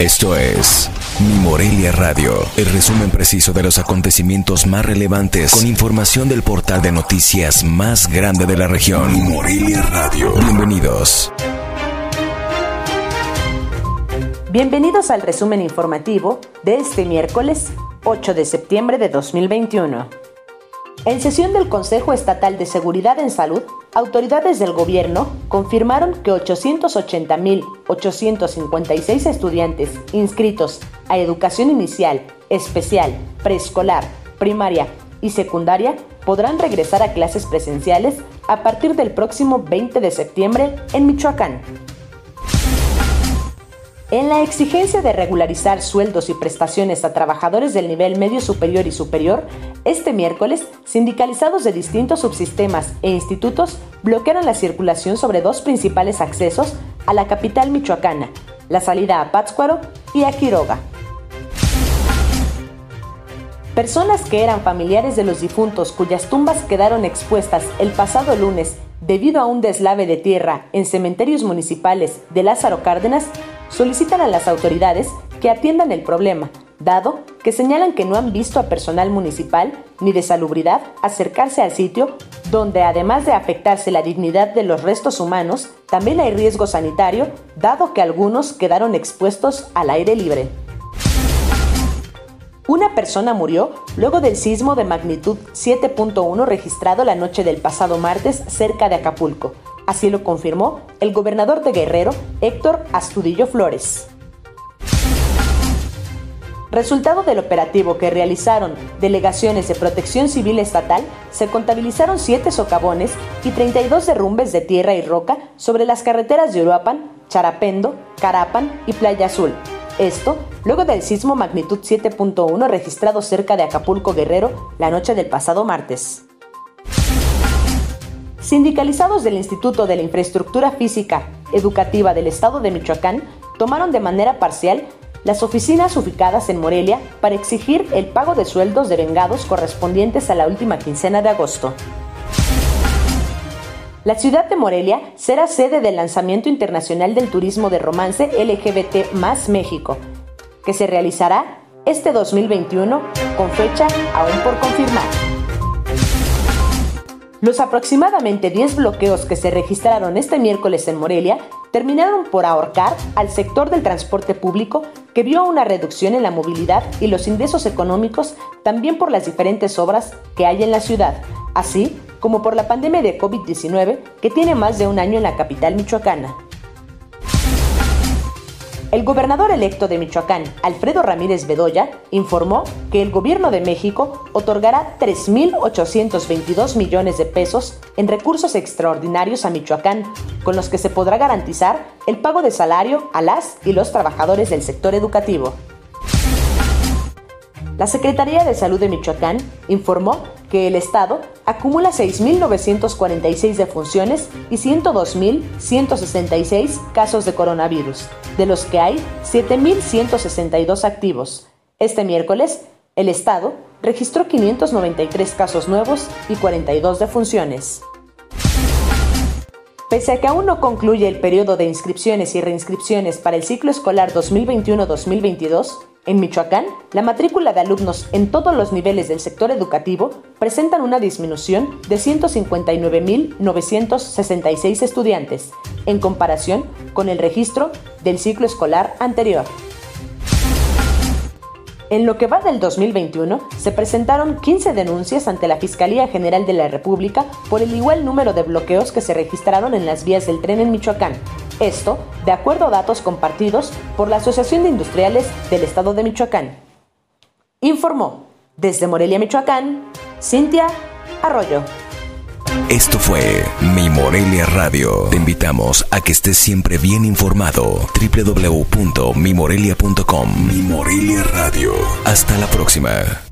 Esto es Mi Morelia Radio, el resumen preciso de los acontecimientos más relevantes con información del portal de noticias más grande de la región. Mi Morelia Radio. Bienvenidos. Bienvenidos al resumen informativo de este miércoles 8 de septiembre de 2021. En sesión del Consejo Estatal de Seguridad en Salud, autoridades del gobierno confirmaron que 880.856 estudiantes inscritos a educación inicial, especial, preescolar, primaria y secundaria podrán regresar a clases presenciales a partir del próximo 20 de septiembre en Michoacán. En la exigencia de regularizar sueldos y prestaciones a trabajadores del nivel medio superior y superior, este miércoles, sindicalizados de distintos subsistemas e institutos bloquearon la circulación sobre dos principales accesos a la capital michoacana, la salida a Pátzcuaro y a Quiroga. Personas que eran familiares de los difuntos cuyas tumbas quedaron expuestas el pasado lunes debido a un deslave de tierra en cementerios municipales de Lázaro Cárdenas solicitan a las autoridades que atiendan el problema, dado que señalan que no han visto a personal municipal ni de salubridad acercarse al sitio donde además de afectarse la dignidad de los restos humanos, también hay riesgo sanitario, dado que algunos quedaron expuestos al aire libre. Una persona murió luego del sismo de magnitud 7.1 registrado la noche del pasado martes cerca de Acapulco, Así lo confirmó el gobernador de Guerrero, Héctor Astudillo Flores. Resultado del operativo que realizaron delegaciones de protección civil estatal, se contabilizaron 7 socavones y 32 derrumbes de tierra y roca sobre las carreteras de Uruapan, Charapendo, Carapan y Playa Azul. Esto luego del sismo magnitud 7.1 registrado cerca de Acapulco Guerrero la noche del pasado martes. Sindicalizados del Instituto de la Infraestructura Física Educativa del Estado de Michoacán tomaron de manera parcial las oficinas ubicadas en Morelia para exigir el pago de sueldos de vengados correspondientes a la última quincena de agosto. La ciudad de Morelia será sede del lanzamiento internacional del turismo de romance LGBT más México, que se realizará este 2021 con fecha aún por confirmar. Los aproximadamente 10 bloqueos que se registraron este miércoles en Morelia terminaron por ahorcar al sector del transporte público que vio una reducción en la movilidad y los ingresos económicos también por las diferentes obras que hay en la ciudad, así como por la pandemia de COVID-19 que tiene más de un año en la capital michoacana. El gobernador electo de Michoacán, Alfredo Ramírez Bedoya, informó que el gobierno de México otorgará 3.822 millones de pesos en recursos extraordinarios a Michoacán, con los que se podrá garantizar el pago de salario a las y los trabajadores del sector educativo. La Secretaría de Salud de Michoacán informó que el Estado acumula 6.946 defunciones y 102.166 casos de coronavirus, de los que hay 7.162 activos. Este miércoles, el Estado registró 593 casos nuevos y 42 defunciones. Pese a que aún no concluye el periodo de inscripciones y reinscripciones para el ciclo escolar 2021-2022, en Michoacán, la matrícula de alumnos en todos los niveles del sector educativo presentan una disminución de 159.966 estudiantes, en comparación con el registro del ciclo escolar anterior. En lo que va del 2021, se presentaron 15 denuncias ante la Fiscalía General de la República por el igual número de bloqueos que se registraron en las vías del tren en Michoacán, esto, de acuerdo a datos compartidos por la Asociación de Industriales del Estado de Michoacán. Informó desde Morelia, Michoacán, Cintia Arroyo. Esto fue Mi Morelia Radio. Te invitamos a que estés siempre bien informado. www.mimorelia.com Mi Morelia Radio. Hasta la próxima.